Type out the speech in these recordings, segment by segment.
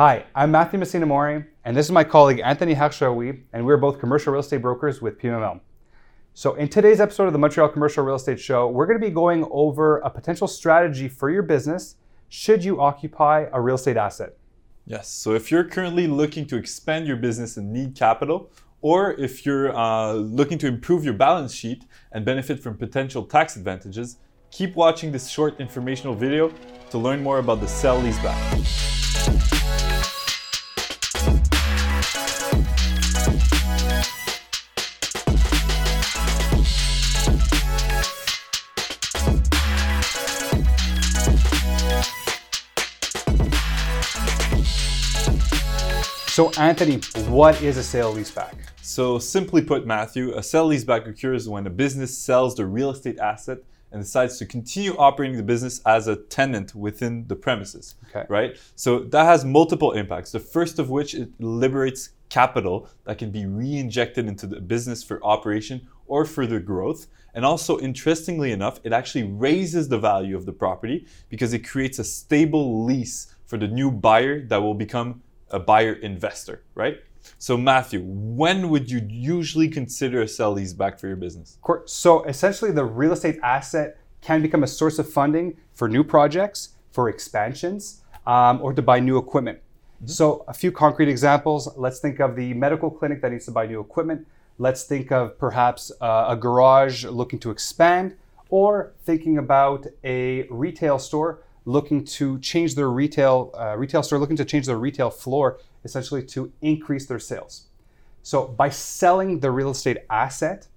Hi, I'm Matthew Messina Mori, and this is my colleague Anthony Hakshawi, and we're both commercial real estate brokers with PMML. So, in today's episode of the Montreal Commercial Real Estate Show, we're going to be going over a potential strategy for your business should you occupy a real estate asset. Yes, so if you're currently looking to expand your business and need capital, or if you're uh, looking to improve your balance sheet and benefit from potential tax advantages, keep watching this short informational video to learn more about the sell leaseback. So, Anthony, what is a sale leaseback? So, simply put, Matthew, a sell leaseback occurs when a business sells the real estate asset and decides to continue operating the business as a tenant within the premises. Okay. Right? So, that has multiple impacts. The first of which it liberates capital that can be re-injected into the business for operation or further growth. And also, interestingly enough, it actually raises the value of the property because it creates a stable lease for the new buyer that will become a buyer investor, right? So, Matthew, when would you usually consider a sell leaseback for your business? Of course. So, essentially, the real estate asset can become a source of funding for new projects, for expansions, um, or to buy new equipment. So, a few concrete examples. Let's think of the medical clinic that needs to buy new equipment. Let's think of perhaps uh, a garage looking to expand, or thinking about a retail store looking to change their retail uh, retail store looking to change their retail floor essentially to increase their sales. So, by selling the real estate asset,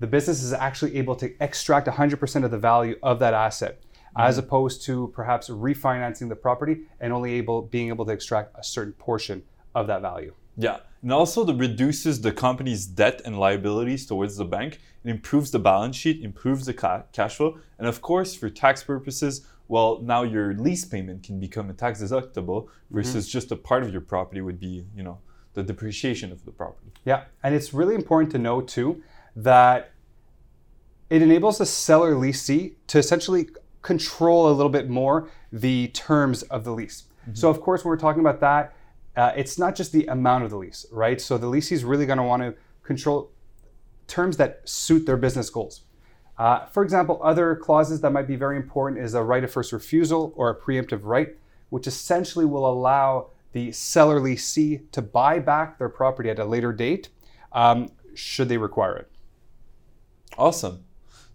the business is actually able to extract 100% of the value of that asset as opposed to perhaps refinancing the property and only able being able to extract a certain portion of that value. Yeah, and also the reduces the company's debt and liabilities towards the bank. It improves the balance sheet, improves the ca- cash flow, and of course, for tax purposes, well, now your lease payment can become a tax deductible versus just a part of your property would be, you know, the depreciation of the property. Yeah, and it's really important to know too that it enables the seller leasee to essentially control a little bit more the terms of the lease. So, of course, when we're talking about that, uh, it's not just the amount of the lease, right? So, the leasee is really going to want to control terms that suit their business goals. Uh, for example, other clauses that might be very important is a right of first refusal or a preemptive right, which essentially will allow the seller leasee to buy back their property at a later date um, should they require it. Awesome.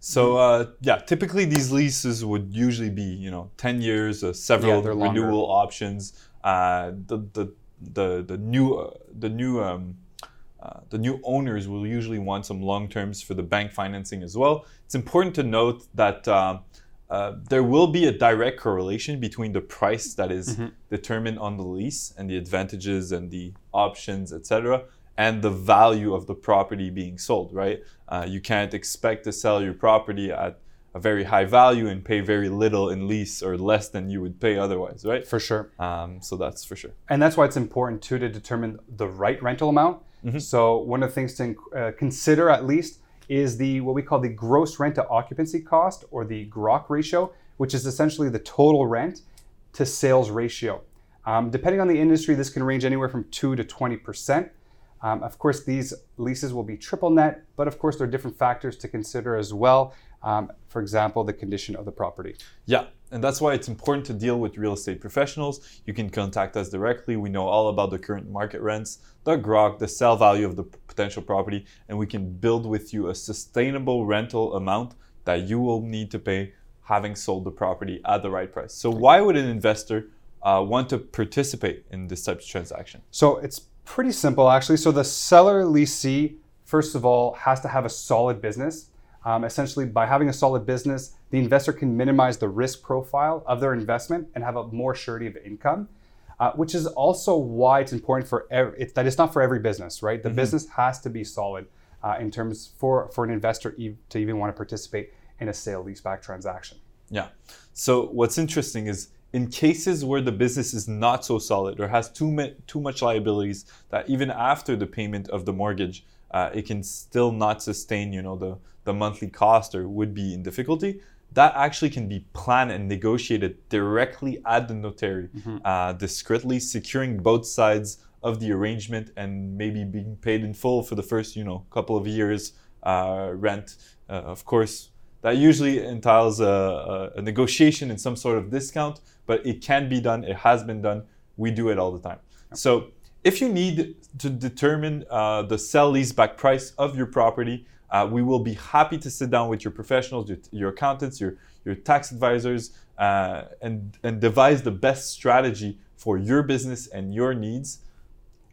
So uh, yeah, typically these leases would usually be you know ten years, uh, several longer. renewal options. Uh, the, the the the new uh, the new um, uh, the new owners will usually want some long terms for the bank financing as well. It's important to note that um, uh, there will be a direct correlation between the price that is determined on the lease and the advantages and the options, etc., and the value of the property being sold. Right? Uh, you can't expect to sell your property at a very high value and pay very little in lease or less than you would pay otherwise. Right? For sure. Um, so that's for sure. And that's why it's important too to determine the right rental amount. So one of the things to uh, consider at least is the what we call the gross rent to occupancy cost or the GROC ratio, which is essentially the total rent to sales ratio. Um, depending on the industry, this can range anywhere from two to twenty percent. Um, of course, these leases will be triple net, but of course, there are different factors to consider as well. Um, for example, the condition of the property. Yeah, and that's why it's important to deal with real estate professionals. You can contact us directly. We know all about the current market rents, the GROC, the sell value of the potential property, and we can build with you a sustainable rental amount that you will need to pay having sold the property at the right price. So, why would an investor uh, want to participate in this type of transaction? So it's pretty simple actually. So the seller leasee, first of all, has to have a solid business. Um, essentially, by having a solid business, the investor can minimize the risk profile of their investment and have a more surety of income. Uh, which is also why it's important for ev- it, that it's not for every business, right? The business has to be solid uh, in terms for for an investor e- to even want to participate in a sale leaseback transaction. Yeah. So what's interesting is in cases where the business is not so solid or has too ma- too much liabilities that even after the payment of the mortgage, uh, it can still not sustain, you know, the the monthly cost or would be in difficulty. that actually can be planned and negotiated directly at the notary, uh, discreetly, securing both sides of the arrangement and maybe being paid in full for the first, you know, couple of years uh, rent. Uh, of course, that usually entails a, a, negotiation and some sort of discount, but it can be done. It has been done. We do it all the time. So if you need to determine uh, the sell leaseback price of your property, uh, we will be happy to sit down with your professionals, your, your accountants, your, your tax advisors, uh, and, and devise the best strategy for your business and your needs.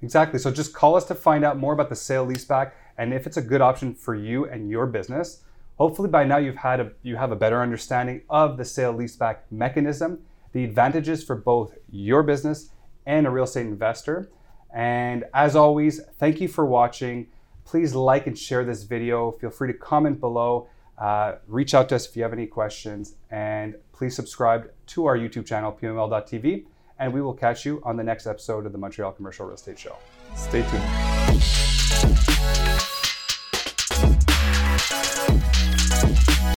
Exactly. So just call us to find out more about the sale leaseback and if it's a good option for you and your business. Hopefully by now you've had a you have a better understanding of the sale leaseback mechanism, the advantages for both your business and a real estate investor. And as always, thank you for watching. Please like and share this video. Feel free to comment below. Uh, reach out to us if you have any questions. And please subscribe to our YouTube channel, pml.tv. And we will catch you on the next episode of the Montreal Commercial Real Estate Show. Stay tuned.